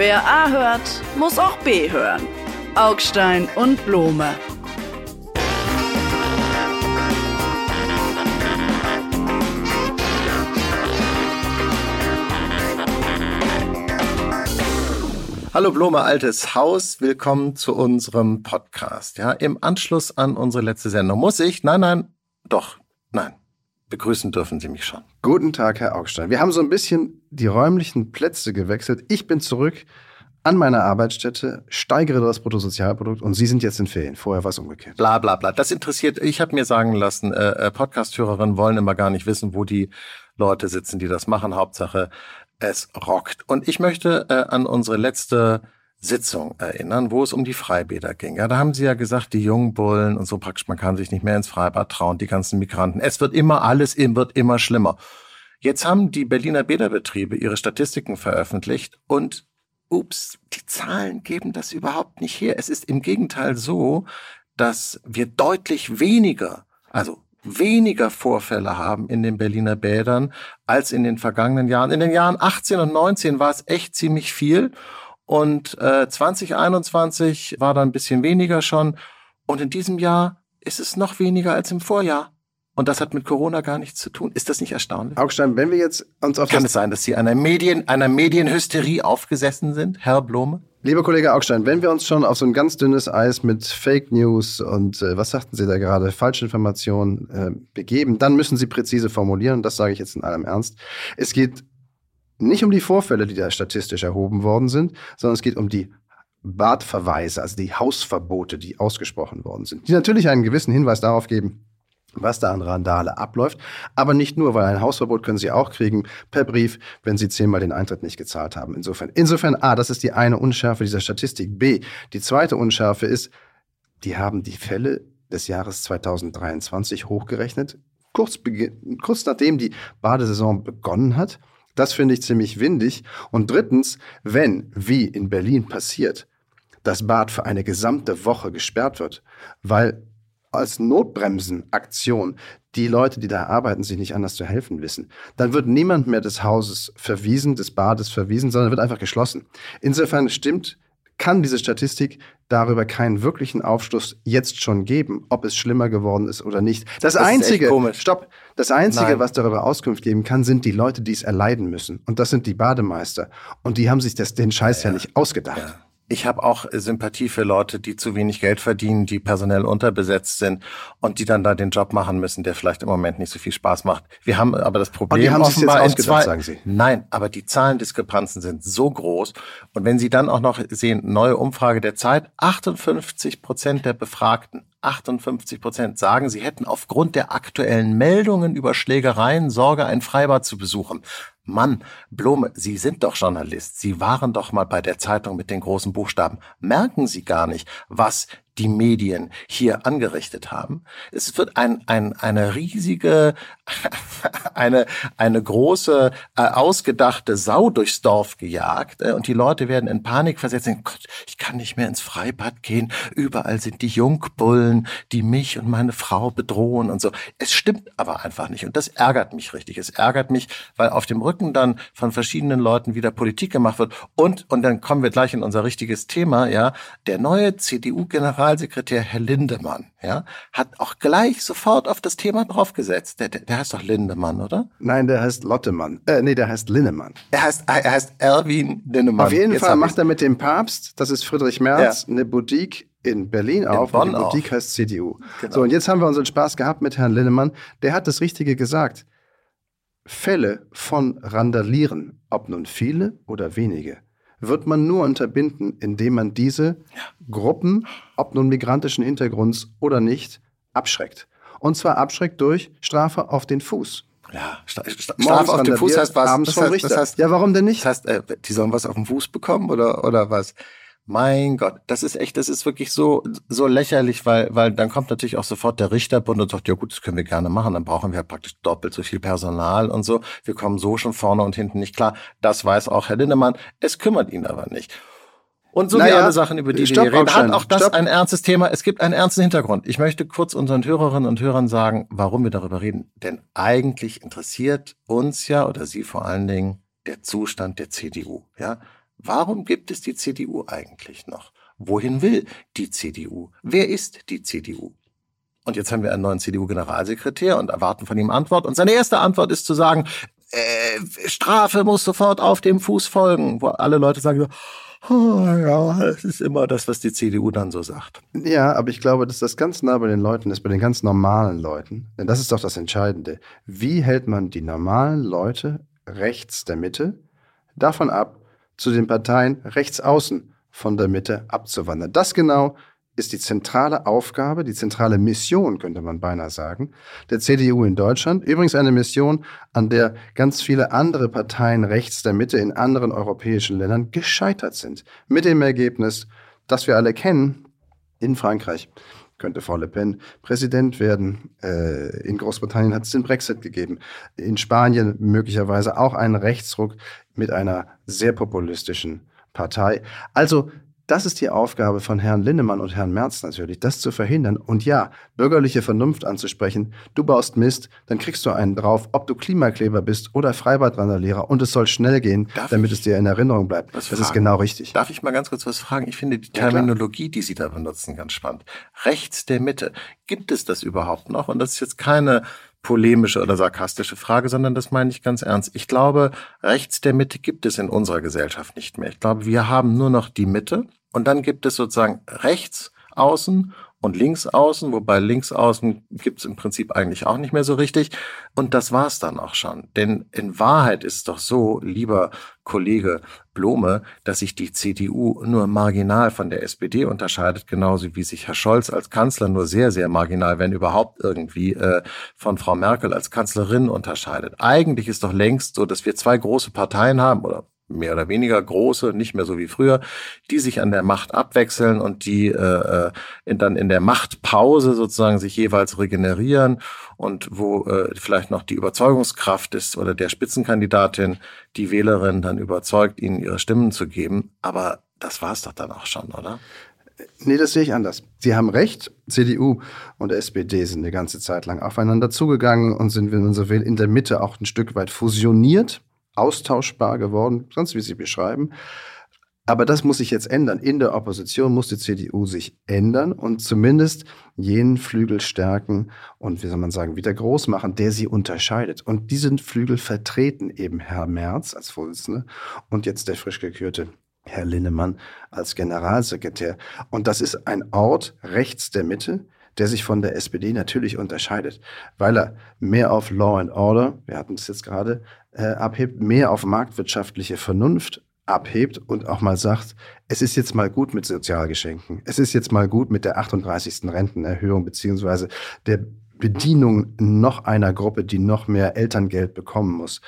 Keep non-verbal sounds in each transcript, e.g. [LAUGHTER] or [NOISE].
Wer A hört, muss auch B hören. Augstein und Blome. Hallo Blome, altes Haus, willkommen zu unserem Podcast. Ja, im Anschluss an unsere letzte Sendung muss ich, nein, nein, doch, nein, begrüßen dürfen Sie mich schon. Guten Tag, Herr Augstein. Wir haben so ein bisschen die räumlichen Plätze gewechselt. Ich bin zurück an meiner Arbeitsstätte, steigere das Bruttosozialprodukt und Sie sind jetzt in Ferien. Vorher war es umgekehrt. Bla bla bla. Das interessiert, ich habe mir sagen lassen, äh, äh, Podcast-Hörerinnen wollen immer gar nicht wissen, wo die Leute sitzen, die das machen. Hauptsache, es rockt. Und ich möchte äh, an unsere letzte Sitzung erinnern, wo es um die Freibäder ging. Ja, da haben sie ja gesagt, die jungen Bullen und so praktisch, man kann sich nicht mehr ins Freibad trauen, die ganzen Migranten. Es wird immer alles, wird immer schlimmer. Jetzt haben die Berliner Bäderbetriebe ihre Statistiken veröffentlicht und ups, die Zahlen geben das überhaupt nicht her. Es ist im Gegenteil so, dass wir deutlich weniger, also weniger Vorfälle haben in den Berliner Bädern als in den vergangenen Jahren. In den Jahren 18 und 19 war es echt ziemlich viel und äh, 2021 war da ein bisschen weniger schon und in diesem Jahr ist es noch weniger als im Vorjahr. Und das hat mit Corona gar nichts zu tun. Ist das nicht erstaunlich? Augstein, wenn wir jetzt uns auf Kann es sein, dass Sie einer Medien, einer Medienhysterie aufgesessen sind, Herr Blome? Lieber Kollege Augstein, wenn wir uns schon auf so ein ganz dünnes Eis mit Fake News und äh, was sagten Sie da gerade, Falschinformationen äh, begeben, dann müssen Sie präzise formulieren. Das sage ich jetzt in allem Ernst. Es geht nicht um die Vorfälle, die da statistisch erhoben worden sind, sondern es geht um die Badverweise, also die Hausverbote, die ausgesprochen worden sind, die natürlich einen gewissen Hinweis darauf geben, was da an Randale abläuft. Aber nicht nur, weil ein Hausverbot können Sie auch kriegen per Brief, wenn Sie zehnmal den Eintritt nicht gezahlt haben. Insofern, insofern, A, das ist die eine Unschärfe dieser Statistik. B, die zweite Unschärfe ist, die haben die Fälle des Jahres 2023 hochgerechnet, kurz, kurz nachdem die Badesaison begonnen hat. Das finde ich ziemlich windig. Und drittens, wenn, wie in Berlin passiert, das Bad für eine gesamte Woche gesperrt wird, weil als Notbremsenaktion die Leute, die da arbeiten, sich nicht anders zu helfen wissen, dann wird niemand mehr des Hauses verwiesen, des Bades verwiesen, sondern wird einfach geschlossen. Insofern stimmt, kann diese Statistik darüber keinen wirklichen Aufschluss jetzt schon geben, ob es schlimmer geworden ist oder nicht. Das, das einzige, stopp, das einzige, Nein. was darüber Auskunft geben kann, sind die Leute, die es erleiden müssen. Und das sind die Bademeister. Und die haben sich das, den Scheiß ja, ja nicht ausgedacht. Ja. Ich habe auch Sympathie für Leute, die zu wenig Geld verdienen, die personell unterbesetzt sind und die dann da den Job machen müssen, der vielleicht im Moment nicht so viel Spaß macht. Wir haben aber das Problem. Und die haben sich jetzt ausgedacht, zwei, sagen Sie. Nein, aber die Zahlendiskrepanzen sind so groß. Und wenn Sie dann auch noch sehen, neue Umfrage der Zeit, 58 Prozent der Befragten 58 Prozent sagen, sie hätten aufgrund der aktuellen Meldungen über Schlägereien Sorge, ein Freibad zu besuchen. Mann, Blome, Sie sind doch Journalist. Sie waren doch mal bei der Zeitung mit den großen Buchstaben. Merken Sie gar nicht, was die Medien hier angerichtet haben. Es wird ein, ein, eine riesige, [LAUGHS] eine, eine große, äh, ausgedachte Sau durchs Dorf gejagt äh, und die Leute werden in Panik versetzt. Gott, ich kann nicht mehr ins Freibad gehen. Überall sind die Jungbullen, die mich und meine Frau bedrohen und so. Es stimmt aber einfach nicht und das ärgert mich richtig. Es ärgert mich, weil auf dem Rücken dann von verschiedenen Leuten wieder Politik gemacht wird und, und dann kommen wir gleich in unser richtiges Thema, ja, der neue CDU-General Generalsekretär Herr Lindemann, ja, hat auch gleich sofort auf das Thema draufgesetzt. Der, der, heißt doch Lindemann, oder? Nein, der heißt Lottemann. Äh, nee, der heißt Linnemann. Er heißt, er heißt Erwin Lindemann. Auf jeden Jetzt Fall macht er mit dem Papst, das ist Friedrich Merz, ja. eine Boutique in Berlin auf. Bonn und die Boutique auch. heißt CDU. Genau. So, und jetzt haben wir unseren Spaß gehabt mit Herrn Linnemann. Der hat das Richtige gesagt. Fälle von Randalieren, ob nun viele oder wenige, wird man nur unterbinden, indem man diese Gruppen, ob nun migrantischen Hintergrunds oder nicht, abschreckt. Und zwar abschreckt durch Strafe auf den Fuß. Ja, Strafe auf den Fuß heißt was? Das heißt, das heißt, ja, warum denn nicht? Das heißt, äh, die sollen was auf den Fuß bekommen oder, oder was? Mein Gott, das ist echt, das ist wirklich so, so lächerlich, weil, weil dann kommt natürlich auch sofort der Richterbund und sagt, ja gut, das können wir gerne machen, dann brauchen wir praktisch doppelt so viel Personal und so. Wir kommen so schon vorne und hinten nicht klar. Das weiß auch Herr Lindemann. Es kümmert ihn aber nicht. Und so naja, wie alle Sachen, über die wir reden, hat auch das Stopp. ein ernstes Thema. Es gibt einen ernsten Hintergrund. Ich möchte kurz unseren Hörerinnen und Hörern sagen, warum wir darüber reden. Denn eigentlich interessiert uns ja, oder Sie vor allen Dingen, der Zustand der CDU. Ja, Warum gibt es die CDU eigentlich noch? Wohin will die CDU? Wer ist die CDU? Und jetzt haben wir einen neuen CDU-Generalsekretär und erwarten von ihm Antwort. Und seine erste Antwort ist zu sagen, äh, Strafe muss sofort auf dem Fuß folgen, wo alle Leute sagen, oh, ja, es ist immer das, was die CDU dann so sagt. Ja, aber ich glaube, dass das ganz nah bei den Leuten ist, bei den ganz normalen Leuten. Denn das ist doch das Entscheidende. Wie hält man die normalen Leute rechts der Mitte davon ab, zu den Parteien rechts außen von der Mitte abzuwandern? Das genau ist die zentrale Aufgabe, die zentrale Mission, könnte man beinahe sagen, der CDU in Deutschland. Übrigens eine Mission, an der ganz viele andere Parteien rechts der Mitte in anderen europäischen Ländern gescheitert sind. Mit dem Ergebnis, das wir alle kennen, in Frankreich könnte Frau Le Pen Präsident werden. Äh, in Großbritannien hat es den Brexit gegeben. In Spanien möglicherweise auch einen Rechtsruck mit einer sehr populistischen Partei. Also das ist die Aufgabe von Herrn Linnemann und Herrn Merz natürlich, das zu verhindern und ja, bürgerliche Vernunft anzusprechen. Du baust Mist, dann kriegst du einen drauf, ob du Klimakleber bist oder Freibadrandalierer und es soll schnell gehen, Darf damit es dir in Erinnerung bleibt. Das fragen? ist genau richtig. Darf ich mal ganz kurz was fragen? Ich finde die Terminologie, ja, die Sie da benutzen, ganz spannend. Rechts der Mitte. Gibt es das überhaupt noch? Und das ist jetzt keine polemische oder sarkastische Frage, sondern das meine ich ganz ernst. Ich glaube, rechts der Mitte gibt es in unserer Gesellschaft nicht mehr. Ich glaube, wir haben nur noch die Mitte und dann gibt es sozusagen rechts außen und links außen, wobei links außen gibt es im Prinzip eigentlich auch nicht mehr so richtig. Und das war's dann auch schon. Denn in Wahrheit ist es doch so, lieber Kollege Blome, dass sich die CDU nur marginal von der SPD unterscheidet, genauso wie sich Herr Scholz als Kanzler nur sehr, sehr marginal, wenn überhaupt irgendwie, äh, von Frau Merkel als Kanzlerin unterscheidet. Eigentlich ist doch längst so, dass wir zwei große Parteien haben, oder mehr oder weniger große, nicht mehr so wie früher, die sich an der Macht abwechseln und die äh, äh, in, dann in der Machtpause sozusagen sich jeweils regenerieren und wo äh, vielleicht noch die Überzeugungskraft ist oder der Spitzenkandidatin die Wählerin dann überzeugt, ihnen ihre Stimmen zu geben. Aber das war es doch dann auch schon, oder? Nee, das sehe ich anders. Sie haben recht. CDU und SPD sind eine ganze Zeit lang aufeinander zugegangen und sind, wenn man so will, in der Mitte auch ein Stück weit fusioniert austauschbar geworden, sonst wie Sie beschreiben. Aber das muss sich jetzt ändern. In der Opposition muss die CDU sich ändern und zumindest jenen Flügel stärken und, wie soll man sagen, wieder groß machen, der sie unterscheidet. Und diesen Flügel vertreten eben Herr Merz als Vorsitzender und jetzt der frisch gekürte Herr Linnemann als Generalsekretär. Und das ist ein Ort rechts der Mitte, der sich von der SPD natürlich unterscheidet, weil er mehr auf Law and Order, wir hatten es jetzt gerade, äh, abhebt, mehr auf marktwirtschaftliche Vernunft abhebt und auch mal sagt, es ist jetzt mal gut mit Sozialgeschenken. Es ist jetzt mal gut mit der 38. Rentenerhöhung beziehungsweise der Bedienung noch einer Gruppe, die noch mehr Elterngeld bekommen muss.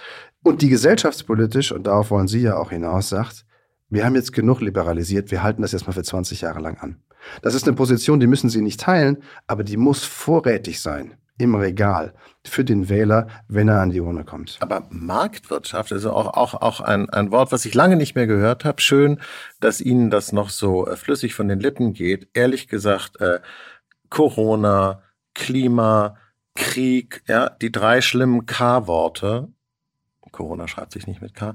Und die gesellschaftspolitisch, und darauf wollen Sie ja auch hinaus, sagt, wir haben jetzt genug liberalisiert, wir halten das jetzt mal für 20 Jahre lang an. Das ist eine Position, die müssen Sie nicht teilen, aber die muss vorrätig sein im Regal für den Wähler, wenn er an die Urne kommt. Aber Marktwirtschaft, also auch, auch, auch ein, ein Wort, was ich lange nicht mehr gehört habe. Schön, dass Ihnen das noch so äh, flüssig von den Lippen geht. Ehrlich gesagt, äh, Corona, Klima, Krieg, ja, die drei schlimmen K-Worte, Corona schreibt sich nicht mit K,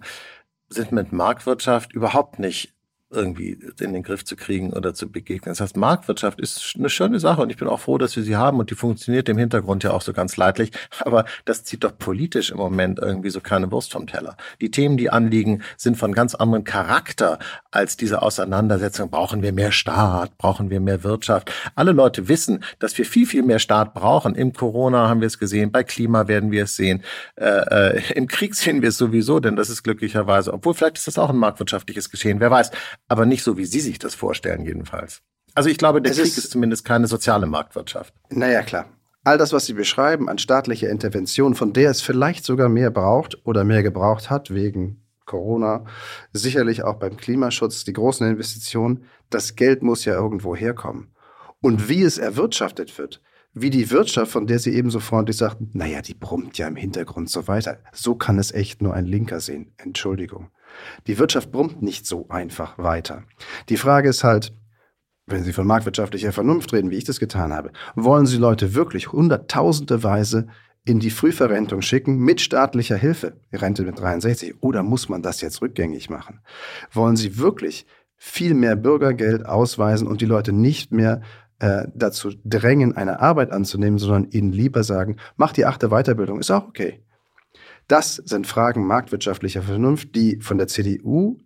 sind mit Marktwirtschaft überhaupt nicht irgendwie in den Griff zu kriegen oder zu begegnen. Das heißt, Marktwirtschaft ist eine schöne Sache und ich bin auch froh, dass wir sie haben und die funktioniert im Hintergrund ja auch so ganz leidlich. [LAUGHS] Aber das zieht doch politisch im Moment irgendwie so keine Wurst vom Teller. Die Themen, die anliegen, sind von ganz anderem Charakter als diese Auseinandersetzung. Brauchen wir mehr Staat? Brauchen wir mehr Wirtschaft? Alle Leute wissen, dass wir viel, viel mehr Staat brauchen. Im Corona haben wir es gesehen, bei Klima werden wir es sehen. Äh, äh, Im Krieg sehen wir es sowieso, denn das ist glücklicherweise, obwohl vielleicht ist das auch ein marktwirtschaftliches Geschehen, wer weiß aber nicht so, wie Sie sich das vorstellen, jedenfalls. Also ich glaube, der es Krieg ist, ist zumindest keine soziale Marktwirtschaft. Naja, klar. All das, was Sie beschreiben an staatlicher Intervention, von der es vielleicht sogar mehr braucht oder mehr gebraucht hat wegen Corona, sicherlich auch beim Klimaschutz, die großen Investitionen, das Geld muss ja irgendwo herkommen. Und wie es erwirtschaftet wird, wie die Wirtschaft, von der Sie eben so freundlich sagten, naja, die brummt ja im Hintergrund so weiter. So kann es echt nur ein Linker sehen. Entschuldigung. Die Wirtschaft brummt nicht so einfach weiter. Die Frage ist halt, wenn Sie von marktwirtschaftlicher Vernunft reden, wie ich das getan habe, wollen Sie Leute wirklich hunderttausendeweise in die Frühverrentung schicken mit staatlicher Hilfe, Rente mit 63, oder muss man das jetzt rückgängig machen? Wollen Sie wirklich viel mehr Bürgergeld ausweisen und die Leute nicht mehr äh, dazu drängen, eine Arbeit anzunehmen, sondern ihnen lieber sagen, mach die achte Weiterbildung, ist auch okay. Das sind Fragen marktwirtschaftlicher Vernunft, die von der CDU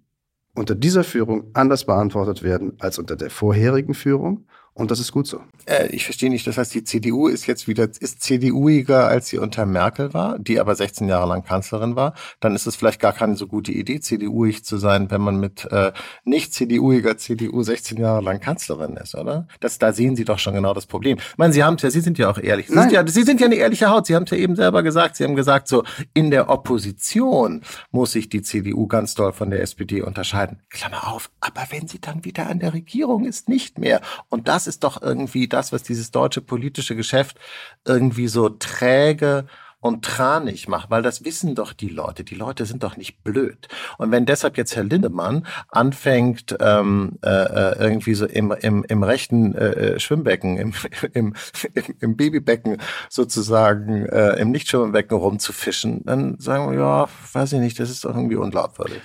unter dieser Führung anders beantwortet werden als unter der vorherigen Führung. Und das ist gut so. Äh, ich verstehe nicht, das heißt, die CDU ist jetzt wieder, ist CDUiger, als sie unter Merkel war, die aber 16 Jahre lang Kanzlerin war. Dann ist es vielleicht gar keine so gute Idee, CDUig zu sein, wenn man mit äh, nicht CDUiger CDU 16 Jahre lang Kanzlerin ist, oder? Das, da sehen Sie doch schon genau das Problem. Ich meine, Sie haben ja, Sie sind ja auch ehrlich. Sie, Sind ja, Sie sind ja eine ehrliche Haut. Sie haben es ja eben selber gesagt. Sie haben gesagt, so in der Opposition muss sich die CDU ganz doll von der SPD unterscheiden. Klammer auf. Aber wenn sie dann wieder an der Regierung ist, nicht mehr. Und das ist doch irgendwie das, was dieses deutsche politische Geschäft irgendwie so träge und tranig macht, weil das wissen doch die Leute. Die Leute sind doch nicht blöd. Und wenn deshalb jetzt Herr Lindemann anfängt, ähm, äh, äh irgendwie so im, im, im rechten äh, äh Schwimmbecken, im, [LAUGHS] im, im Babybecken sozusagen, äh, im Nichtschwimmbecken rumzufischen, dann sagen wir, ja, weiß ich nicht, das ist doch irgendwie unglaubwürdig.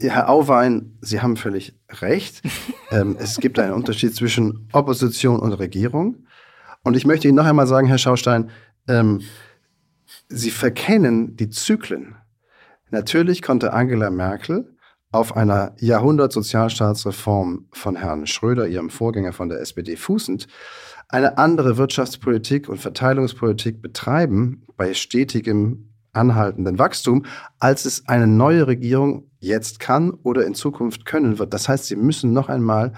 Herr Auwein, Sie haben völlig recht. [LAUGHS] ähm, es gibt einen Unterschied zwischen Opposition und Regierung. Und ich möchte Ihnen noch einmal sagen, Herr Schaustein, ähm, Sie verkennen die Zyklen. Natürlich konnte Angela Merkel auf einer Jahrhundert-Sozialstaatsreform von Herrn Schröder, ihrem Vorgänger von der SPD, fußend, eine andere Wirtschaftspolitik und Verteilungspolitik betreiben bei stetigem anhaltenden Wachstum, als es eine neue Regierung jetzt kann oder in Zukunft können wird. Das heißt, sie müssen noch einmal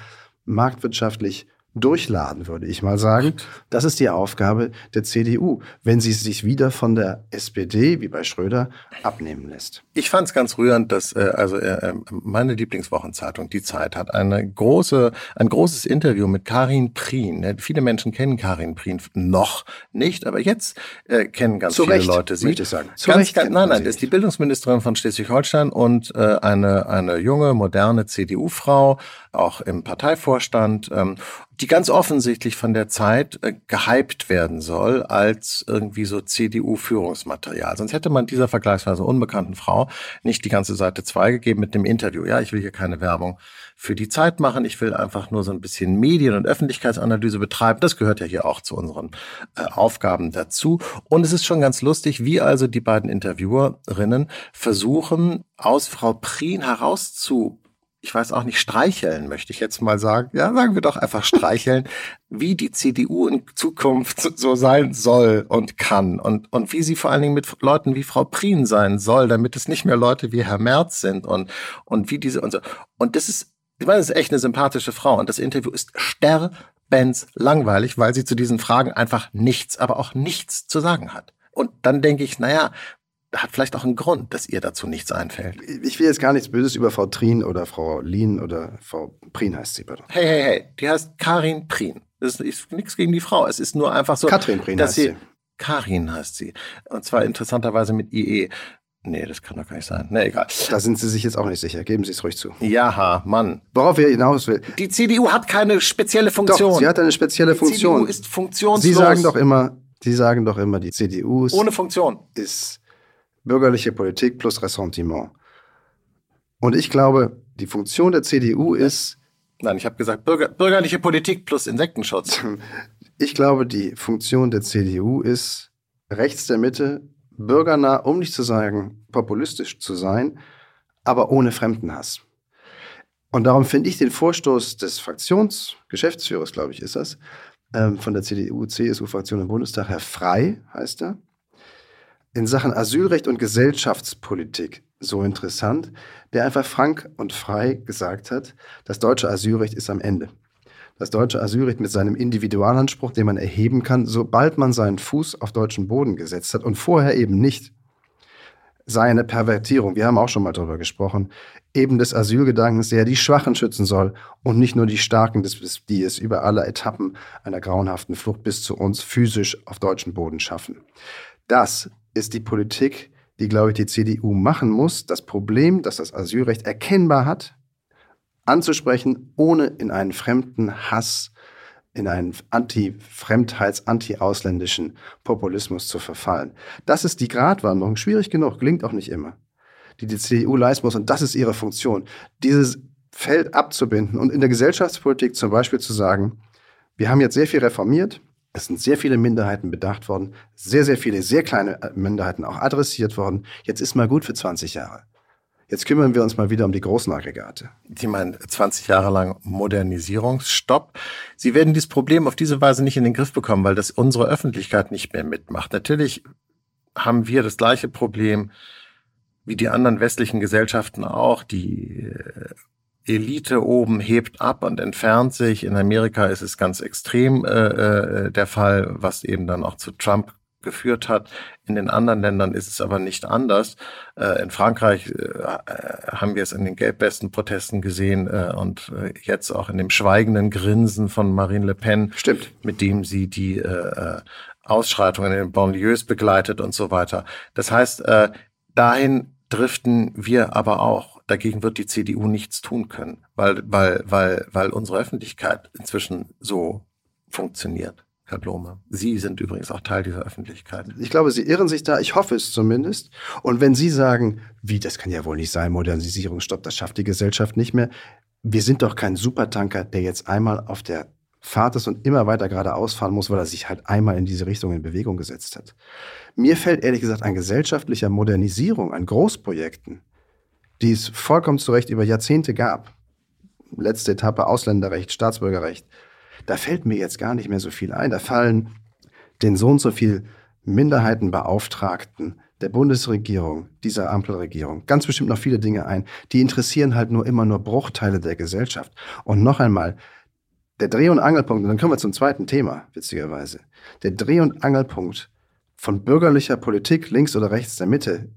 marktwirtschaftlich durchladen, würde ich mal sagen. Das ist die Aufgabe der CDU, wenn sie sich wieder von der SPD, wie bei Schröder, abnehmen lässt. Ich fand es ganz rührend, dass äh, also äh, meine Lieblingswochenzeitung, die Zeit, hat eine große, ein großes Interview mit Karin Prien. Viele Menschen kennen Karin Prien noch nicht, aber jetzt äh, kennen ganz Zu viele Recht, Leute sie. Möchte ich sagen. Zu ganz, Recht ganz, nein, nein, das ist die Bildungsministerin von Schleswig-Holstein und äh, eine eine junge moderne CDU-Frau, auch im Parteivorstand. Ähm, die ganz offensichtlich von der Zeit äh, gehypt werden soll als irgendwie so CDU-Führungsmaterial. Sonst hätte man dieser vergleichsweise unbekannten Frau nicht die ganze Seite 2 gegeben mit dem Interview. Ja, ich will hier keine Werbung für die Zeit machen. Ich will einfach nur so ein bisschen Medien- und Öffentlichkeitsanalyse betreiben. Das gehört ja hier auch zu unseren äh, Aufgaben dazu. Und es ist schon ganz lustig, wie also die beiden Interviewerinnen versuchen, aus Frau Prien herauszu ich weiß auch nicht, streicheln, möchte ich jetzt mal sagen. Ja, sagen wir doch einfach streicheln, [LAUGHS] wie die CDU in Zukunft so sein soll und kann und, und wie sie vor allen Dingen mit Leuten wie Frau Prien sein soll, damit es nicht mehr Leute wie Herr Merz sind und, und wie diese und so. Und das ist, ich meine, das ist echt eine sympathische Frau und das Interview ist sterbens langweilig, weil sie zu diesen Fragen einfach nichts, aber auch nichts zu sagen hat. Und dann denke ich, naja, hat vielleicht auch einen Grund, dass ihr dazu nichts einfällt. Ich will jetzt gar nichts Böses über Frau Trien oder Frau Lien oder Frau Prien heißt sie, bitte. Hey, hey, hey, die heißt Karin Prien. Das ist nichts gegen die Frau. Es ist nur einfach so. Katrin Prien dass heißt sie. Karin heißt sie. Und zwar interessanterweise mit IE. Nee, das kann doch gar nicht sein. Nee, egal. Da sind Sie sich jetzt auch nicht sicher. Geben Sie es ruhig zu. Ja, Mann. Worauf wir hinaus will. Die CDU hat keine spezielle Funktion. Doch, sie hat eine spezielle die Funktion. CDU ist funktionslos. Sie sagen doch immer, Sie sagen doch immer, die CDU ist, ohne Funktion. ist bürgerliche Politik plus Ressentiment. Und ich glaube, die Funktion der CDU ist. Nein, ich habe gesagt Bürger, bürgerliche Politik plus Insektenschutz. [LAUGHS] Ich glaube, die Funktion der CDU ist, rechts der Mitte, bürgernah, um nicht zu sagen populistisch zu sein, aber ohne Fremdenhass. Und darum finde ich den Vorstoß des Fraktionsgeschäftsführers, glaube ich, ist das, ähm, von der CDU-CSU-Fraktion im Bundestag, Herr Frei heißt er, in Sachen Asylrecht und Gesellschaftspolitik so interessant, der einfach frank und frei gesagt hat, das deutsche Asylrecht ist am Ende. Das deutsche Asylrecht mit seinem Individualanspruch, den man erheben kann, sobald man seinen Fuß auf deutschen Boden gesetzt hat und vorher eben nicht, sei eine Pervertierung, wir haben auch schon mal darüber gesprochen, eben des Asylgedankens, der die Schwachen schützen soll und nicht nur die Starken, die es über alle Etappen einer grauenhaften Flucht bis zu uns physisch auf deutschen Boden schaffen. Das ist die Politik, die, glaube ich, die CDU machen muss, das Problem, das das Asylrecht erkennbar hat, anzusprechen, ohne in einen fremden Hass in einen anti-Fremdheits-, anti-ausländischen Populismus zu verfallen. Das ist die Gratwanderung. Schwierig genug, gelingt auch nicht immer. Die die CDU leisten muss und das ist ihre Funktion. Dieses Feld abzubinden und in der Gesellschaftspolitik zum Beispiel zu sagen, wir haben jetzt sehr viel reformiert, es sind sehr viele Minderheiten bedacht worden, sehr, sehr viele sehr kleine Minderheiten auch adressiert worden. Jetzt ist mal gut für 20 Jahre. Jetzt kümmern wir uns mal wieder um die großen Aggregate. Sie meinen 20 Jahre lang Modernisierungsstopp. Sie werden dieses Problem auf diese Weise nicht in den Griff bekommen, weil das unsere Öffentlichkeit nicht mehr mitmacht. Natürlich haben wir das gleiche Problem wie die anderen westlichen Gesellschaften auch. Die äh, Elite oben hebt ab und entfernt sich. In Amerika ist es ganz extrem äh, äh, der Fall, was eben dann auch zu Trump geführt hat. In den anderen Ländern ist es aber nicht anders. Äh, in Frankreich äh, haben wir es in den gelbbesten Protesten gesehen äh, und äh, jetzt auch in dem schweigenden Grinsen von Marine Le Pen, Stimmt. mit dem sie die äh, Ausschreitungen in den Banlieues begleitet und so weiter. Das heißt, äh, dahin driften wir aber auch. Dagegen wird die CDU nichts tun können, weil, weil, weil, weil unsere Öffentlichkeit inzwischen so funktioniert. Herr Blome. Sie sind übrigens auch Teil dieser Öffentlichkeit. Ich glaube, Sie irren sich da. Ich hoffe es zumindest. Und wenn Sie sagen, wie, das kann ja wohl nicht sein, Modernisierungsstopp, das schafft die Gesellschaft nicht mehr. Wir sind doch kein Supertanker, der jetzt einmal auf der Fahrt ist und immer weiter geradeaus fahren muss, weil er sich halt einmal in diese Richtung in Bewegung gesetzt hat. Mir fällt ehrlich gesagt an gesellschaftlicher Modernisierung, an Großprojekten, die es vollkommen zu Recht über Jahrzehnte gab. Letzte Etappe Ausländerrecht, Staatsbürgerrecht, da fällt mir jetzt gar nicht mehr so viel ein. Da fallen den so und so viel Minderheitenbeauftragten der Bundesregierung, dieser Ampelregierung, ganz bestimmt noch viele Dinge ein. Die interessieren halt nur immer nur Bruchteile der Gesellschaft. Und noch einmal, der Dreh- und Angelpunkt, und dann kommen wir zum zweiten Thema, witzigerweise. Der Dreh- und Angelpunkt von bürgerlicher Politik links oder rechts der Mitte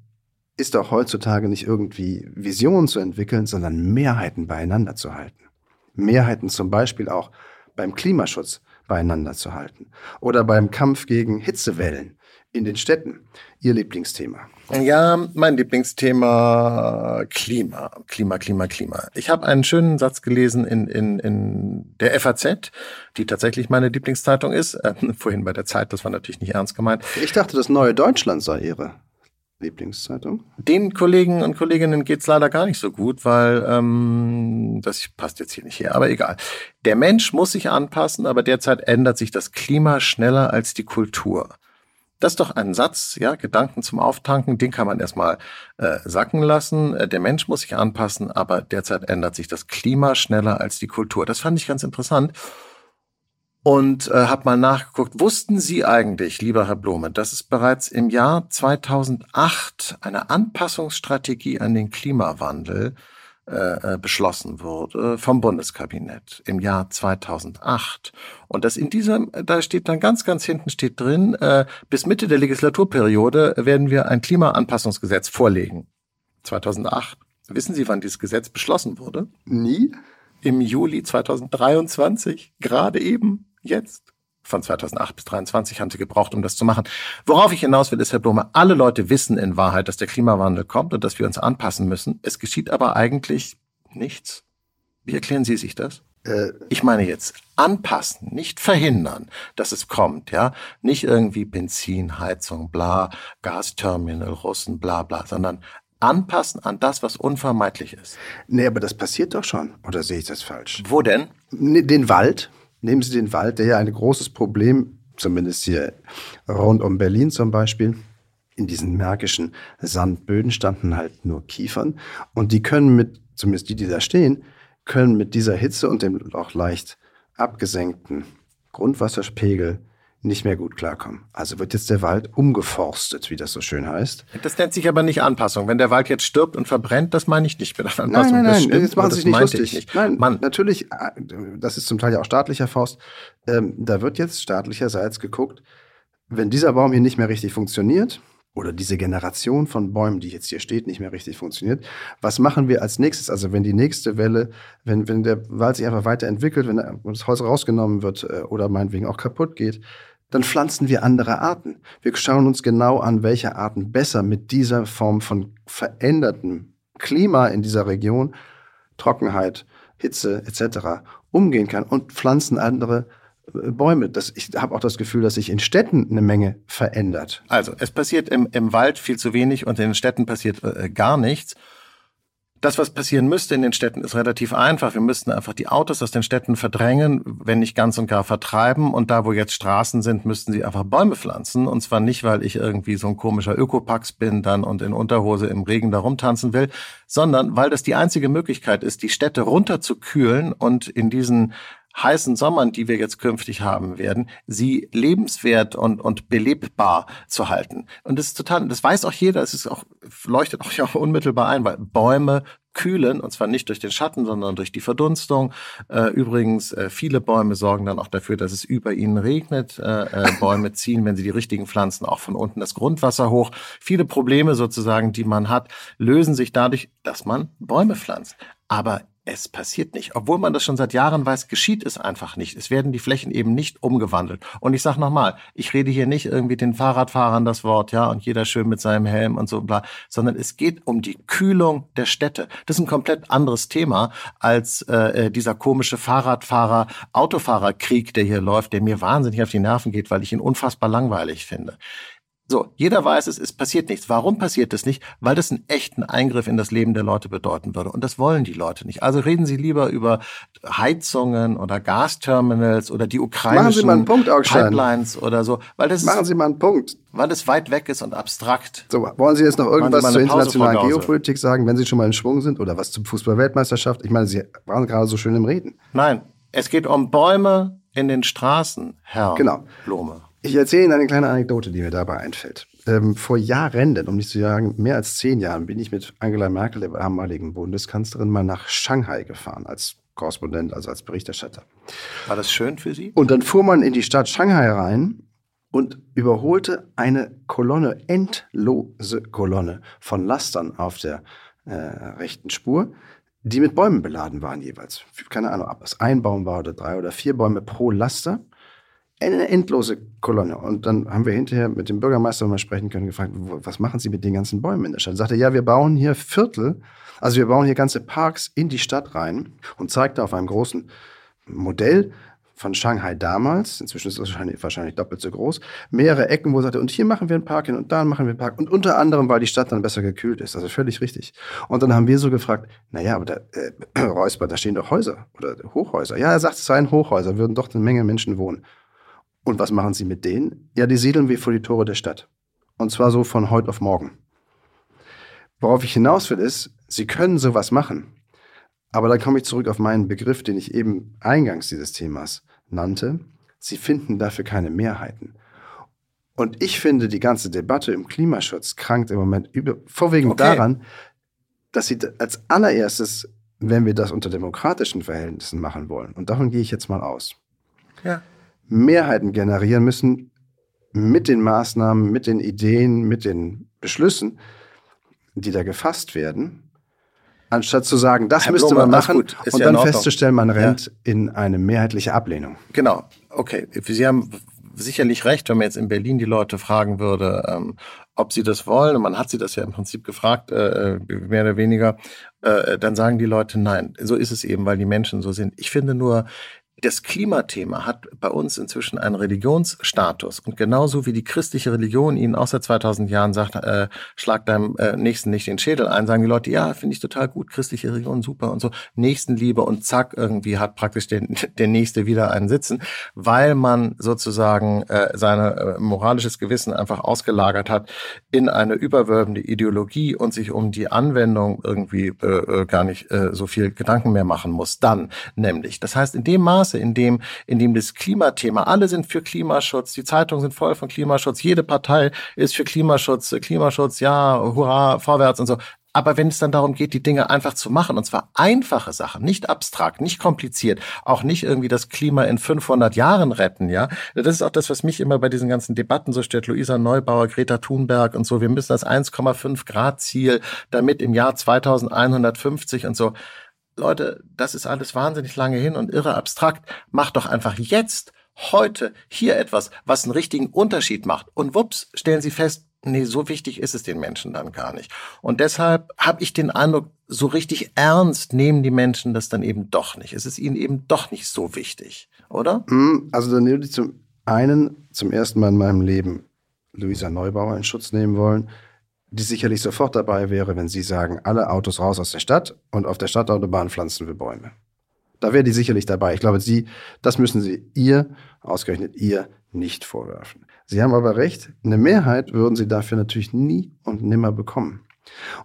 ist auch heutzutage nicht irgendwie Visionen zu entwickeln, sondern Mehrheiten beieinander zu halten. Mehrheiten zum Beispiel auch beim Klimaschutz beieinander zu halten oder beim Kampf gegen Hitzewellen in den Städten. Ihr Lieblingsthema? Ja, mein Lieblingsthema Klima, Klima, Klima, Klima. Ich habe einen schönen Satz gelesen in, in, in der FAZ, die tatsächlich meine Lieblingszeitung ist. Äh, [LAUGHS] vorhin bei der Zeit, das war natürlich nicht ernst gemeint. Ich dachte, das neue Deutschland sei Ihre. Lieblingszeitung? Den Kollegen und Kolleginnen geht's leider gar nicht so gut, weil ähm, das passt jetzt hier nicht her, aber egal. Der Mensch muss sich anpassen, aber derzeit ändert sich das Klima schneller als die Kultur. Das ist doch ein Satz, ja, Gedanken zum Auftanken, den kann man erstmal äh, sacken lassen. Äh, der Mensch muss sich anpassen, aber derzeit ändert sich das Klima schneller als die Kultur. Das fand ich ganz interessant und äh, habe mal nachgeguckt, wussten Sie eigentlich, lieber Herr Blome, dass es bereits im Jahr 2008 eine Anpassungsstrategie an den Klimawandel äh, äh, beschlossen wurde vom Bundeskabinett im Jahr 2008 und das in diesem da steht dann ganz ganz hinten steht drin äh, bis Mitte der Legislaturperiode werden wir ein Klimaanpassungsgesetz vorlegen. 2008 wissen Sie wann dieses Gesetz beschlossen wurde? Nie. Im Juli 2023 gerade eben jetzt. Von 2008 bis 2023 haben sie gebraucht, um das zu machen. Worauf ich hinaus will, ist, Herr Blume, alle Leute wissen in Wahrheit, dass der Klimawandel kommt und dass wir uns anpassen müssen. Es geschieht aber eigentlich nichts. Wie erklären Sie sich das? Äh, ich meine jetzt anpassen, nicht verhindern, dass es kommt, ja. Nicht irgendwie Benzin, Heizung, bla, Gasterminal, Russen, bla, bla, sondern anpassen an das, was unvermeidlich ist. Nee, aber das passiert doch schon. Oder sehe ich das falsch? Wo denn? Den Wald. Nehmen Sie den Wald, der ja ein großes Problem, zumindest hier rund um Berlin zum Beispiel, in diesen märkischen Sandböden standen halt nur Kiefern. Und die können mit, zumindest die, die da stehen, können mit dieser Hitze und dem auch leicht abgesenkten Grundwasserpegel nicht mehr gut klarkommen. Also wird jetzt der Wald umgeforstet, wie das so schön heißt. Das nennt sich aber nicht Anpassung. Wenn der Wald jetzt stirbt und verbrennt, das meine ich nicht mit Anpassung. Nein, nein, nein, stimmt, jetzt machen Sie sich nicht lustig. Nicht. Nein, Mann. natürlich, das ist zum Teil ja auch staatlicher Faust. Ähm, da wird jetzt staatlicherseits geguckt, wenn dieser Baum hier nicht mehr richtig funktioniert, oder diese Generation von Bäumen, die jetzt hier steht, nicht mehr richtig funktioniert. Was machen wir als nächstes? Also wenn die nächste Welle, wenn, wenn der Wald sich einfach weiterentwickelt, wenn das Holz rausgenommen wird äh, oder meinetwegen auch kaputt geht, dann pflanzen wir andere Arten. Wir schauen uns genau an, welche Arten besser mit dieser Form von verändertem Klima in dieser Region, Trockenheit, Hitze etc. umgehen kann und pflanzen andere äh, Bäume. Das, ich habe auch das Gefühl, dass sich in Städten eine Menge verändert. Also es passiert im, im Wald viel zu wenig und in den Städten passiert äh, gar nichts. Das, was passieren müsste in den Städten, ist relativ einfach. Wir müssten einfach die Autos aus den Städten verdrängen, wenn nicht ganz und gar vertreiben. Und da, wo jetzt Straßen sind, müssten sie einfach Bäume pflanzen. Und zwar nicht, weil ich irgendwie so ein komischer Ökopax bin dann und in Unterhose im Regen da rumtanzen will, sondern weil das die einzige Möglichkeit ist, die Städte runterzukühlen und in diesen heißen Sommern, die wir jetzt künftig haben werden, sie lebenswert und, und belebbar zu halten. Und das ist total, das weiß auch jeder, es ist auch, leuchtet auch, [LAUGHS] ja unmittelbar ein, weil Bäume kühlen, und zwar nicht durch den Schatten, sondern durch die Verdunstung. Äh, übrigens, äh, viele Bäume sorgen dann auch dafür, dass es über ihnen regnet. Äh, Bäume [LAUGHS] ziehen, wenn sie die richtigen pflanzen, auch von unten das Grundwasser hoch. Viele Probleme sozusagen, die man hat, lösen sich dadurch, dass man Bäume pflanzt. Aber es passiert nicht. Obwohl man das schon seit Jahren weiß, geschieht es einfach nicht. Es werden die Flächen eben nicht umgewandelt. Und ich sage nochmal, ich rede hier nicht irgendwie den Fahrradfahrern das Wort, ja, und jeder schön mit seinem Helm und so bla, sondern es geht um die Kühlung der Städte. Das ist ein komplett anderes Thema als äh, äh dieser komische Fahrradfahrer, Autofahrerkrieg, der hier läuft, der mir wahnsinnig auf die Nerven geht, weil ich ihn unfassbar langweilig finde. So, jeder weiß es, es passiert nichts. Warum passiert es nicht? Weil das einen echten Eingriff in das Leben der Leute bedeuten würde. Und das wollen die Leute nicht. Also reden Sie lieber über Heizungen oder Gasterminals oder die ukrainischen Punkt, Pipelines oder so. Weil das Machen Sie mal einen Punkt. Weil es weit weg ist und abstrakt. So, wollen Sie jetzt noch irgendwas zur internationalen Geopolitik sagen, wenn Sie schon mal in Schwung sind oder was zum Fußball-Weltmeisterschaft? Ich meine, Sie waren gerade so schön im Reden. Nein, es geht um Bäume in den Straßen, Herr genau. Blome. Ich erzähle Ihnen eine kleine Anekdote, die mir dabei einfällt. Ähm, vor Jahren, um nicht zu sagen mehr als zehn Jahren, bin ich mit Angela Merkel, der damaligen Bundeskanzlerin, mal nach Shanghai gefahren als Korrespondent, also als Berichterstatter. War das schön für Sie? Und dann fuhr man in die Stadt Shanghai rein und überholte eine Kolonne, endlose Kolonne von Lastern auf der äh, rechten Spur, die mit Bäumen beladen waren jeweils. Keine Ahnung, ob es ein Baum war oder drei oder vier Bäume pro Laster eine endlose Kolonne. Und dann haben wir hinterher mit dem Bürgermeister mal sprechen können, gefragt, was machen Sie mit den ganzen Bäumen in der Stadt? Er sagte, ja, wir bauen hier Viertel, also wir bauen hier ganze Parks in die Stadt rein und zeigte auf einem großen Modell von Shanghai damals, inzwischen ist es wahrscheinlich, wahrscheinlich doppelt so groß, mehrere Ecken, wo er sagte, und hier machen wir einen Park hin und da machen wir einen Park. Und unter anderem, weil die Stadt dann besser gekühlt ist. Also völlig richtig. Und dann haben wir so gefragt, naja, aber da, äh, [CLEARS THROAT] Räusper, da stehen doch Häuser oder Hochhäuser. Ja, er sagt, es seien Hochhäuser, würden doch eine Menge Menschen wohnen. Und was machen sie mit denen? Ja, die siedeln wir vor die Tore der Stadt. Und zwar so von heute auf morgen. Worauf ich hinaus will, ist, sie können sowas machen. Aber da komme ich zurück auf meinen Begriff, den ich eben eingangs dieses Themas nannte. Sie finden dafür keine Mehrheiten. Und ich finde, die ganze Debatte im Klimaschutz krankt im Moment über, vorwiegend okay. daran, dass sie als allererstes, wenn wir das unter demokratischen Verhältnissen machen wollen, und davon gehe ich jetzt mal aus, ja. Mehrheiten generieren müssen mit den Maßnahmen, mit den Ideen, mit den Beschlüssen, die da gefasst werden, anstatt zu sagen, das Herr müsste Blome, man machen und ja dann festzustellen, man rennt ja. in eine mehrheitliche Ablehnung. Genau, okay. Sie haben sicherlich recht, wenn man jetzt in Berlin die Leute fragen würde, ähm, ob sie das wollen, und man hat sie das ja im Prinzip gefragt, äh, äh mehr oder weniger, äh, dann sagen die Leute nein. So ist es eben, weil die Menschen so sind. Ich finde nur, das Klimathema hat bei uns inzwischen einen Religionsstatus und genauso wie die christliche Religion ihnen auch seit 2000 Jahren sagt, äh, schlag deinem äh, Nächsten nicht den Schädel ein, sagen die Leute, ja, finde ich total gut, christliche Religion super und so, Nächstenliebe und zack, irgendwie hat praktisch der, der Nächste wieder einen Sitzen, weil man sozusagen äh, sein äh, moralisches Gewissen einfach ausgelagert hat in eine überwölbende Ideologie und sich um die Anwendung irgendwie äh, äh gar nicht äh, so viel Gedanken mehr machen muss. Dann nämlich, das heißt, in dem Maße, Maße, in dem, in dem das Klimathema, alle sind für Klimaschutz, die Zeitungen sind voll von Klimaschutz, jede Partei ist für Klimaschutz, Klimaschutz, ja, hurra, vorwärts und so. Aber wenn es dann darum geht, die Dinge einfach zu machen, und zwar einfache Sachen, nicht abstrakt, nicht kompliziert, auch nicht irgendwie das Klima in 500 Jahren retten, ja. Das ist auch das, was mich immer bei diesen ganzen Debatten so stört. Luisa Neubauer, Greta Thunberg und so. Wir müssen das 1,5 Grad Ziel, damit im Jahr 2150 und so. Leute, das ist alles wahnsinnig lange hin und irre abstrakt. Macht doch einfach jetzt, heute, hier etwas, was einen richtigen Unterschied macht. Und wups, stellen Sie fest, nee, so wichtig ist es den Menschen dann gar nicht. Und deshalb habe ich den Eindruck, so richtig ernst nehmen die Menschen das dann eben doch nicht. Es ist ihnen eben doch nicht so wichtig, oder? Hm, also dann würde ich zum einen zum ersten Mal in meinem Leben Luisa Neubauer in Schutz nehmen wollen, die sicherlich sofort dabei wäre, wenn Sie sagen, alle Autos raus aus der Stadt und auf der Stadtautobahn pflanzen wir Bäume. Da wäre die sicherlich dabei. Ich glaube, Sie, das müssen Sie ihr, ausgerechnet ihr, nicht vorwerfen. Sie haben aber recht, eine Mehrheit würden Sie dafür natürlich nie und nimmer bekommen.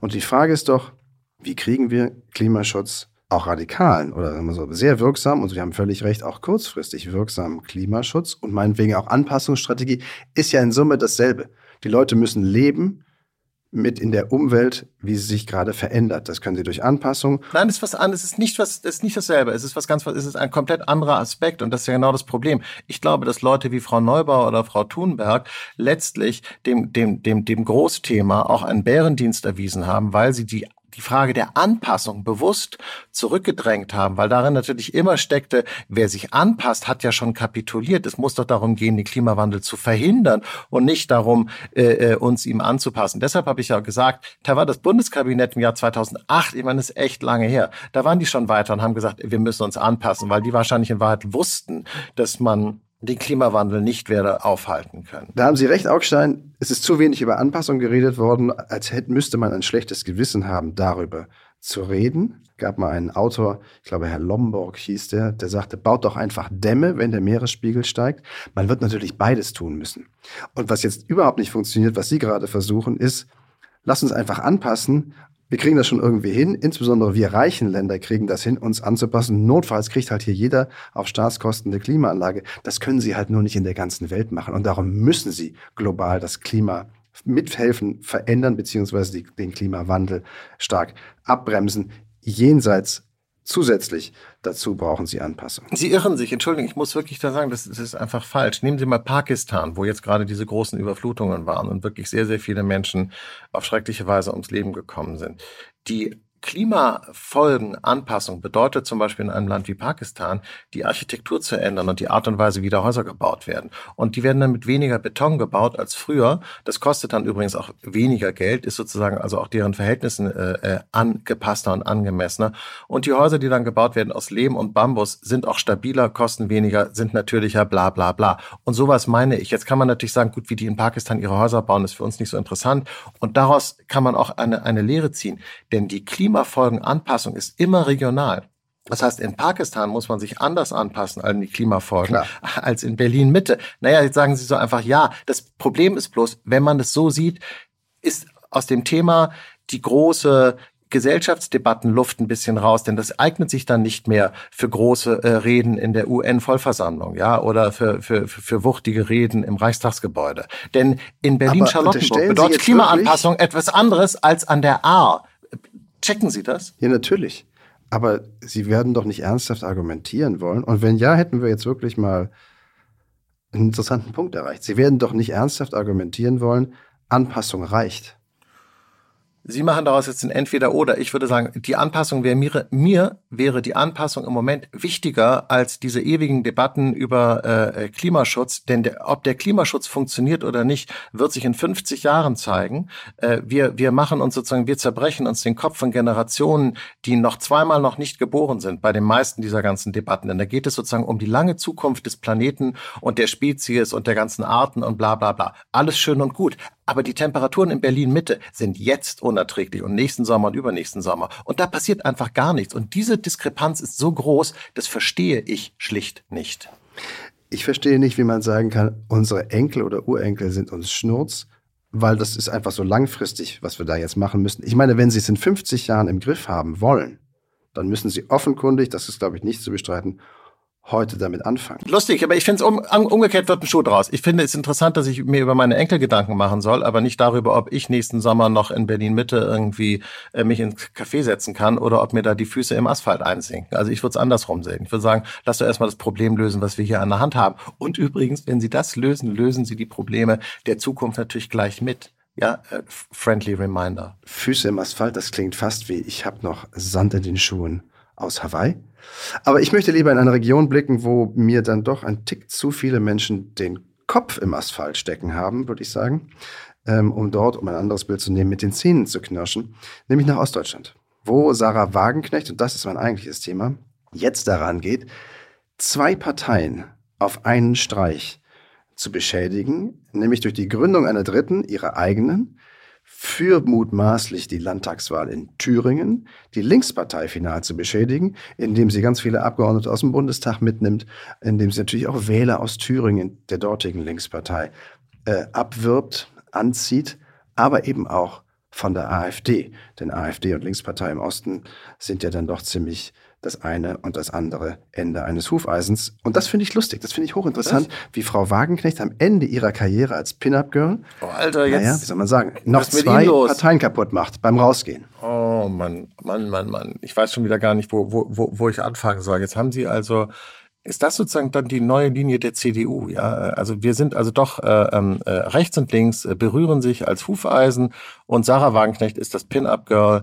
Und die Frage ist doch, wie kriegen wir Klimaschutz auch radikalen oder sehr wirksam, und Sie haben völlig recht, auch kurzfristig wirksamen Klimaschutz und meinetwegen auch Anpassungsstrategie ist ja in Summe dasselbe. Die Leute müssen leben mit in der Umwelt, wie sie sich gerade verändert. Das können sie durch Anpassung. Nein, das ist was anderes. Es ist nicht was, es ist nicht dasselbe. Es ist was ganz, es ist ein komplett anderer Aspekt. Und das ist ja genau das Problem. Ich glaube, dass Leute wie Frau Neubauer oder Frau Thunberg letztlich dem, dem, dem, dem Großthema auch einen Bärendienst erwiesen haben, weil sie die die Frage der Anpassung bewusst zurückgedrängt haben, weil darin natürlich immer steckte, wer sich anpasst, hat ja schon kapituliert. Es muss doch darum gehen, den Klimawandel zu verhindern und nicht darum, äh, äh uns ihm anzupassen. Deshalb habe ich ja gesagt, da war das Bundeskabinett im Jahr 2008, ich meine, das ist echt lange her, da waren die schon weiter und haben gesagt, wir müssen uns anpassen, weil die wahrscheinlich in Wahrheit wussten, dass man den Klimawandel nicht werde aufhalten können. Da haben Sie recht, Augstein. Es ist zu wenig über Anpassung geredet worden, als hätte, müsste man ein schlechtes Gewissen haben, darüber zu reden. Gab mal einen Autor, ich glaube Herr Lomborg hieß der, der sagte, baut doch einfach Dämme, wenn der Meeresspiegel steigt. Man wird natürlich beides tun müssen. Und was jetzt überhaupt nicht funktioniert, was Sie gerade versuchen, ist, lass uns einfach anpassen wir kriegen das schon irgendwie hin. Insbesondere wir reichen Länder kriegen das hin, uns anzupassen. Notfalls kriegt halt hier jeder auf Staatskosten eine Klimaanlage. Das können sie halt nur nicht in der ganzen Welt machen. Und darum müssen sie global das Klima mithelfen, verändern, beziehungsweise den Klimawandel stark abbremsen, jenseits Zusätzlich dazu brauchen Sie Anpassungen. Sie irren sich, Entschuldigung, ich muss wirklich da sagen, das, das, ist einfach falsch. Nehmen Sie mal Pakistan, wo jetzt gerade diese großen Überflutungen waren und wirklich sehr, sehr viele Menschen auf schreckliche Weise ums Leben gekommen sind. Die Klimafolgenanpassung bedeutet zum Beispiel in einem Land wie Pakistan, die Architektur zu ändern und die Art und Weise, wie da Häuser gebaut werden. Und die werden dann mit weniger Beton gebaut als früher. Das kostet dann übrigens auch weniger Geld, ist sozusagen also auch deren Verhältnissen äh, äh, angepasster und angemessener. Und die Häuser, die dann gebaut werden aus Lehm und Bambus, sind auch stabiler, kosten weniger, sind natürlicher, bla bla bla. Und sowas meine ich. Jetzt kann man natürlich sagen, gut, wie die in Pakistan ihre Häuser bauen, ist für uns nicht so interessant. Und daraus kann man auch eine, eine Lehre ziehen. Denn die Klima Klimafolgenanpassung ist immer regional. Das heißt, in Pakistan muss man sich anders anpassen an die Klimafolgen Klar. [LAUGHS] als in Berlin Mitte. Naja, jetzt sagen Sie so einfach ja. Das Problem ist bloß, wenn man das so sieht, ist aus dem Thema die große Gesellschaftsdebattenluft ein bisschen raus, denn das eignet sich dann nicht mehr für große äh, Reden in der UN-Vollversammlung, ja, oder für, für, für wuchtige Reden im Reichstagsgebäude. Denn in Berlin-Charlottenburg bedeutet Klimaanpassung etwas anderes als an der Ahr. Checken Sie das? Ja, natürlich. Aber Sie werden doch nicht ernsthaft argumentieren wollen. Und wenn ja, hätten wir jetzt wirklich mal einen interessanten Punkt erreicht. Sie werden doch nicht ernsthaft argumentieren wollen, Anpassung reicht. Sie machen daraus jetzt ein Entweder-Oder. Ich würde sagen, die Anpassung wäre mir, mir wäre die Anpassung im Moment wichtiger als diese ewigen Debatten über äh, Klimaschutz. Denn der, ob der Klimaschutz funktioniert oder nicht, wird sich in 50 Jahren zeigen. Äh, wir, wir machen uns sozusagen, wir zerbrechen uns den Kopf von Generationen, die noch zweimal noch nicht geboren sind bei den meisten dieser ganzen Debatten. Denn da geht es sozusagen um die lange Zukunft des Planeten und der Spezies und der ganzen Arten und bla bla bla. Alles schön und gut. Aber die Temperaturen in Berlin Mitte sind jetzt unerträglich und nächsten Sommer und übernächsten Sommer. Und da passiert einfach gar nichts. Und diese Diskrepanz ist so groß, das verstehe ich schlicht nicht. Ich verstehe nicht, wie man sagen kann, unsere Enkel oder Urenkel sind uns Schnurz, weil das ist einfach so langfristig, was wir da jetzt machen müssen. Ich meine, wenn Sie es in 50 Jahren im Griff haben wollen, dann müssen Sie offenkundig, das ist, glaube ich, nicht zu bestreiten, heute damit anfangen. Lustig, aber ich finde es um, umgekehrt wird ein Schuh draus. Ich finde es interessant, dass ich mir über meine Enkel Gedanken machen soll, aber nicht darüber, ob ich nächsten Sommer noch in Berlin Mitte irgendwie äh, mich ins Café setzen kann oder ob mir da die Füße im Asphalt einsinken. Also ich würde es andersrum sehen. Ich würde sagen, lass doch erstmal das Problem lösen, was wir hier an der Hand haben. Und übrigens, wenn Sie das lösen, lösen Sie die Probleme der Zukunft natürlich gleich mit. Ja, äh, friendly reminder. Füße im Asphalt, das klingt fast wie ich habe noch Sand in den Schuhen aus Hawaii. Aber ich möchte lieber in eine Region blicken, wo mir dann doch ein Tick zu viele Menschen den Kopf im Asphalt stecken haben, würde ich sagen. ähm, um dort, um ein anderes Bild zu nehmen, mit den Zähnen zu knirschen, nämlich nach Ostdeutschland, wo Sarah Wagenknecht, und das ist mein eigentliches Thema, jetzt daran geht, zwei Parteien auf einen Streich zu beschädigen, nämlich durch die Gründung einer dritten, ihrer eigenen, für mutmaßlich die Landtagswahl in Thüringen, die Linkspartei final zu beschädigen, indem sie ganz viele Abgeordnete aus dem Bundestag mitnimmt, indem sie natürlich auch Wähler aus Thüringen, der dortigen Linkspartei, äh, abwirbt, anzieht, aber eben auch von der AfD. Denn AfD und Linkspartei im Osten sind ja dann doch ziemlich das eine und das andere Ende eines Hufeisens. Und das finde ich lustig, das finde ich hochinteressant, Was? wie Frau Wagenknecht am Ende ihrer Karriere als Pin-Up-Girl, oh, Alter, jetzt, naja, wie soll man sagen, noch zwei Parteien kaputt macht beim Rausgehen. Oh Mann, Mann, Mann, Mann. Ich weiß schon wieder gar nicht, wo, wo, wo, wo ich anfangen soll. Jetzt haben Sie also ist das sozusagen dann die neue Linie der CDU? Ja, also wir sind also doch äh, ähm, äh, rechts und links äh, berühren sich als Hufeisen und Sarah Wagenknecht ist das Pin-up-Girl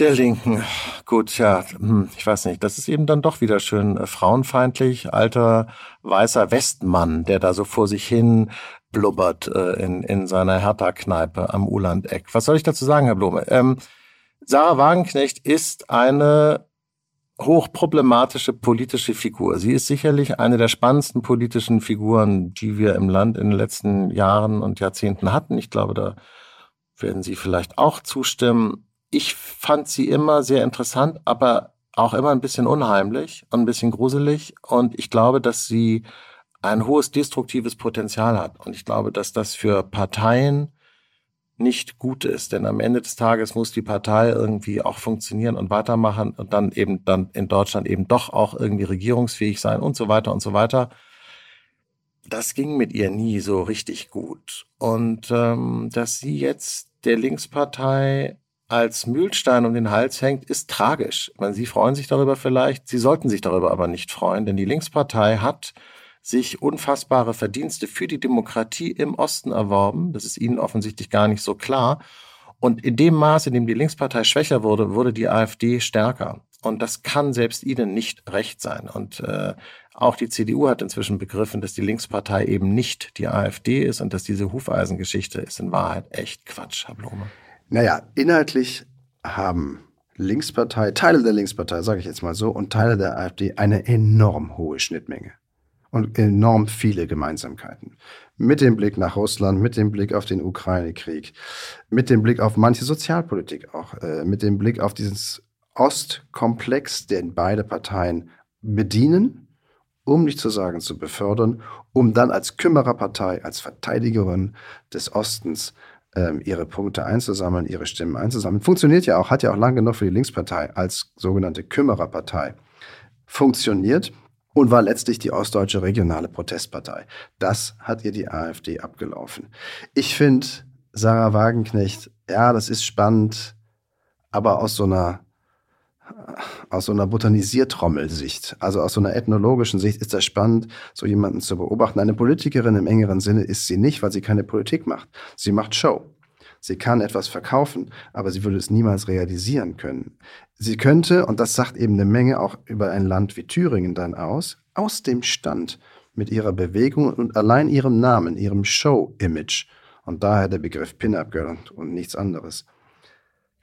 der Linken. Gut, ja, hm, ich weiß nicht. Das ist eben dann doch wieder schön äh, frauenfeindlich, alter weißer Westmann, der da so vor sich hin blubbert äh, in, in seiner Hertha-Kneipe am Ulandeck. Was soll ich dazu sagen, Herr Blome? Ähm, Sarah Wagenknecht ist eine hochproblematische politische Figur. Sie ist sicherlich eine der spannendsten politischen Figuren, die wir im Land in den letzten Jahren und Jahrzehnten hatten. Ich glaube, da werden Sie vielleicht auch zustimmen ich fand sie immer sehr interessant, aber auch immer ein bisschen unheimlich und ein bisschen gruselig. Und ich glaube, dass sie ein hohes destruktives Potenzial hat. Und ich glaube, dass das für Parteien nicht gut ist, denn am Ende des Tages muss die Partei irgendwie auch funktionieren und weitermachen und dann eben dann in Deutschland eben doch auch irgendwie regierungsfähig sein und so weiter und so weiter. Das ging mit ihr nie so richtig gut. Und ähm, dass sie jetzt der Linkspartei als Mühlstein um den Hals hängt, ist tragisch. Ich meine, Sie freuen sich darüber vielleicht, Sie sollten sich darüber aber nicht freuen, denn die Linkspartei hat sich unfassbare Verdienste für die Demokratie im Osten erworben. Das ist Ihnen offensichtlich gar nicht so klar. Und in dem Maß, in dem die Linkspartei schwächer wurde, wurde die AfD stärker. Und das kann selbst Ihnen nicht recht sein. Und äh, auch die CDU hat inzwischen begriffen, dass die Linkspartei eben nicht die AfD ist und dass diese Hufeisengeschichte ist in Wahrheit echt Quatsch, Herr Blume. Naja, inhaltlich haben Linkspartei, Teile der Linkspartei, sage ich jetzt mal so, und Teile der AfD eine enorm hohe Schnittmenge und enorm viele Gemeinsamkeiten. Mit dem Blick nach Russland, mit dem Blick auf den Ukraine-Krieg, mit dem Blick auf manche Sozialpolitik auch, äh, mit dem Blick auf dieses Ostkomplex, den beide Parteien bedienen, um nicht zu sagen zu befördern, um dann als Kümmererpartei, als Verteidigerin des Ostens ihre Punkte einzusammeln, ihre Stimmen einzusammeln. Funktioniert ja auch, hat ja auch lange genug für die Linkspartei als sogenannte Kümmererpartei funktioniert und war letztlich die ostdeutsche regionale Protestpartei. Das hat ihr die AfD abgelaufen. Ich finde, Sarah Wagenknecht, ja, das ist spannend, aber aus so einer aus so einer Botanisiertrommelsicht, also aus so einer ethnologischen Sicht ist das spannend, so jemanden zu beobachten. Eine Politikerin im engeren Sinne ist sie nicht, weil sie keine Politik macht. Sie macht Show. Sie kann etwas verkaufen, aber sie würde es niemals realisieren können. Sie könnte, und das sagt eben eine Menge auch über ein Land wie Thüringen dann aus, aus dem Stand mit ihrer Bewegung und allein ihrem Namen, ihrem Show-Image, und daher der Begriff Pin-Up-Girl und, und nichts anderes,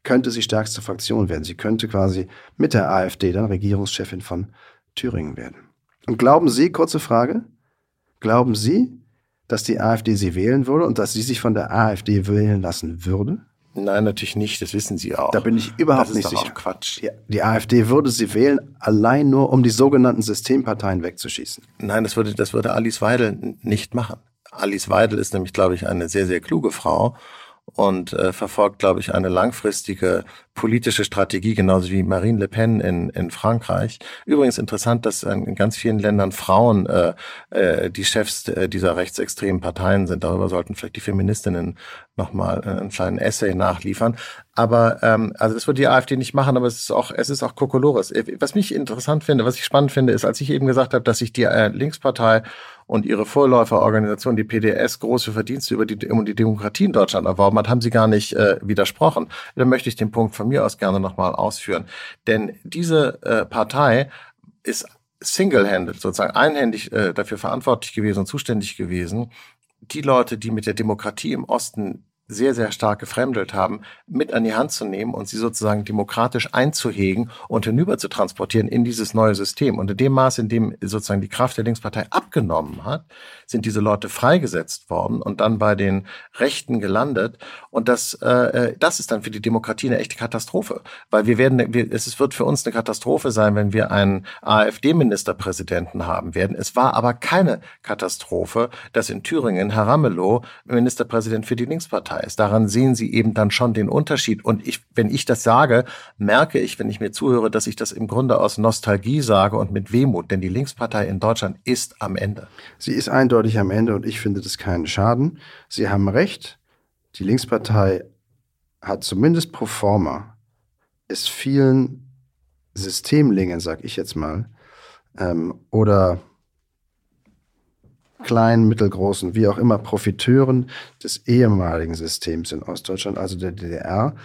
könnte sie stärkste Fraktion werden. Sie könnte quasi mit der AfD dann Regierungschefin von Thüringen werden. Und glauben Sie, kurze Frage, glauben Sie, dass die AfD sie wählen würde und dass sie sich von der AfD wählen lassen würde? Nein, natürlich nicht. Das wissen Sie auch. Da bin ich überhaupt das nicht ist doch sicher. Quatsch. Die, die AfD würde sie wählen, allein nur um die sogenannten Systemparteien wegzuschießen. Nein, das würde, das würde Alice Weidel nicht machen. Alice Weidel ist nämlich, glaube ich, eine sehr, sehr kluge Frau und äh, verfolgt, glaube ich, eine langfristige politische Strategie, genauso wie Marine Le Pen in, in Frankreich. Übrigens interessant, dass in ganz vielen Ländern Frauen äh, äh, die Chefs äh, dieser rechtsextremen Parteien sind. Darüber sollten vielleicht die Feministinnen nochmal äh, einen kleinen Essay nachliefern. Aber ähm, also das wird die AfD nicht machen, aber es ist auch es ist auch Kokolores. Was mich interessant finde, was ich spannend finde, ist, als ich eben gesagt habe, dass sich die äh, Linkspartei und ihre Vorläuferorganisation, die PDS, große Verdienste über die, um die Demokratie in Deutschland erworben hat, haben sie gar nicht äh, widersprochen. Da möchte ich den Punkt von mir aus gerne nochmal ausführen. Denn diese äh, Partei ist single-handed, sozusagen einhändig äh, dafür verantwortlich gewesen und zuständig gewesen, die Leute, die mit der Demokratie im Osten sehr, sehr stark gefremdelt haben, mit an die Hand zu nehmen und sie sozusagen demokratisch einzuhegen und hinüber zu transportieren in dieses neue System. Und in dem Maß, in dem sozusagen die Kraft der Linkspartei abgenommen hat, sind diese Leute freigesetzt worden und dann bei den Rechten gelandet. Und das, äh, äh das ist dann für die Demokratie eine echte Katastrophe. Weil wir werden, wir, es wird für uns eine Katastrophe sein, wenn wir einen AfD-Ministerpräsidenten haben werden. Es war aber keine Katastrophe, dass in Thüringen Herr Ramelow Ministerpräsident für die Linkspartei Partei ist. Daran sehen Sie eben dann schon den Unterschied. Und ich, wenn ich das sage, merke ich, wenn ich mir zuhöre, dass ich das im Grunde aus Nostalgie sage und mit Wehmut. Denn die Linkspartei in Deutschland ist am Ende. Sie ist eindeutig am Ende und ich finde das keinen Schaden. Sie haben recht. Die Linkspartei hat zumindest pro forma es vielen Systemlingen, sag ich jetzt mal, ähm, oder kleinen, mittelgroßen, wie auch immer, Profiteuren des ehemaligen Systems in Ostdeutschland, also der DDR,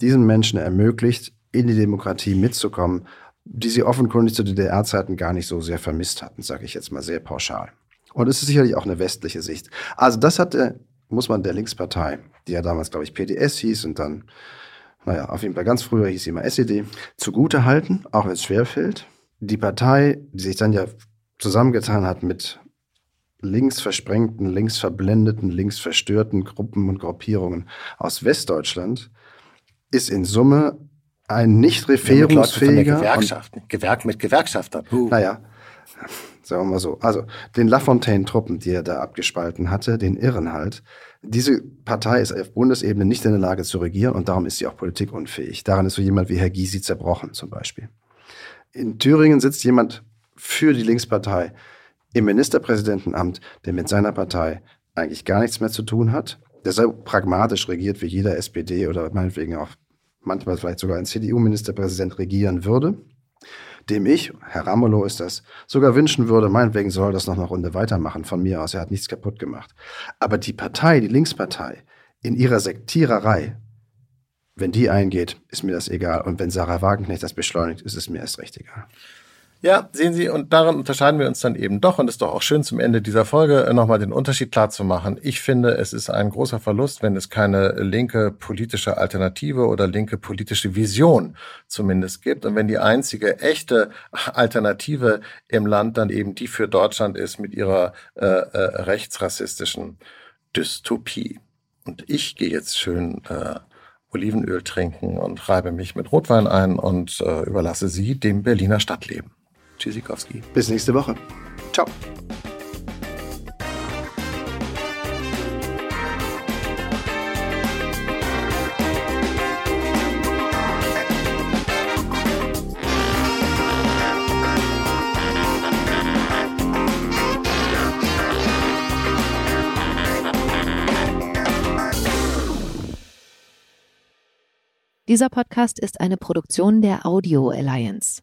diesen Menschen ermöglicht, in die Demokratie mitzukommen, die sie offenkundig zu DDR-Zeiten gar nicht so sehr vermisst hatten, sage ich jetzt mal sehr pauschal. Und es ist sicherlich auch eine westliche Sicht. Also das hatte, muss man der Linkspartei, die ja damals, glaube ich, PDS hieß und dann, naja, auf jeden Fall ganz früher hieß sie immer SED, zugute halten, auch wenn es schwerfällt. Die Partei, die sich dann ja zusammengetan hat mit linksversprengten, linksverblendeten, linksverstörten Gruppen und Gruppierungen aus Westdeutschland ist in Summe ein nicht referungsfähiger. Gewerkschaft, Gewerk mit Gewerkschaftern. Uh. Naja, sagen wir mal so. Also den Lafontaine-Truppen, die er da abgespalten hatte, den Irren halt. Diese Partei ist auf Bundesebene nicht in der Lage zu regieren und darum ist sie auch politikunfähig. Daran ist so jemand wie Herr Gysi zerbrochen zum Beispiel. In Thüringen sitzt jemand für die Linkspartei, im Ministerpräsidentenamt, der mit seiner Partei eigentlich gar nichts mehr zu tun hat, der so pragmatisch regiert wie jeder SPD oder meinetwegen auch manchmal vielleicht sogar ein CDU-Ministerpräsident regieren würde, dem ich, Herr Ramelow ist das, sogar wünschen würde, meinetwegen soll das noch eine Runde weitermachen von mir aus, er hat nichts kaputt gemacht. Aber die Partei, die Linkspartei, in ihrer Sektiererei, wenn die eingeht, ist mir das egal. Und wenn Sarah Wagenknecht das beschleunigt, ist es mir erst recht egal. Ja, sehen Sie, und daran unterscheiden wir uns dann eben doch. Und es ist doch auch schön, zum Ende dieser Folge äh, nochmal den Unterschied klar zu machen. Ich finde, es ist ein großer Verlust, wenn es keine linke politische Alternative oder linke politische Vision zumindest gibt. Und wenn die einzige echte Alternative im Land dann eben die für Deutschland ist mit ihrer äh, äh, rechtsrassistischen Dystopie. Und ich gehe jetzt schön äh, Olivenöl trinken und reibe mich mit Rotwein ein und äh, überlasse Sie dem Berliner Stadtleben. Tschüssikowski. Bis nächste Woche. Ciao. Dieser Podcast ist eine Produktion der Audio Alliance.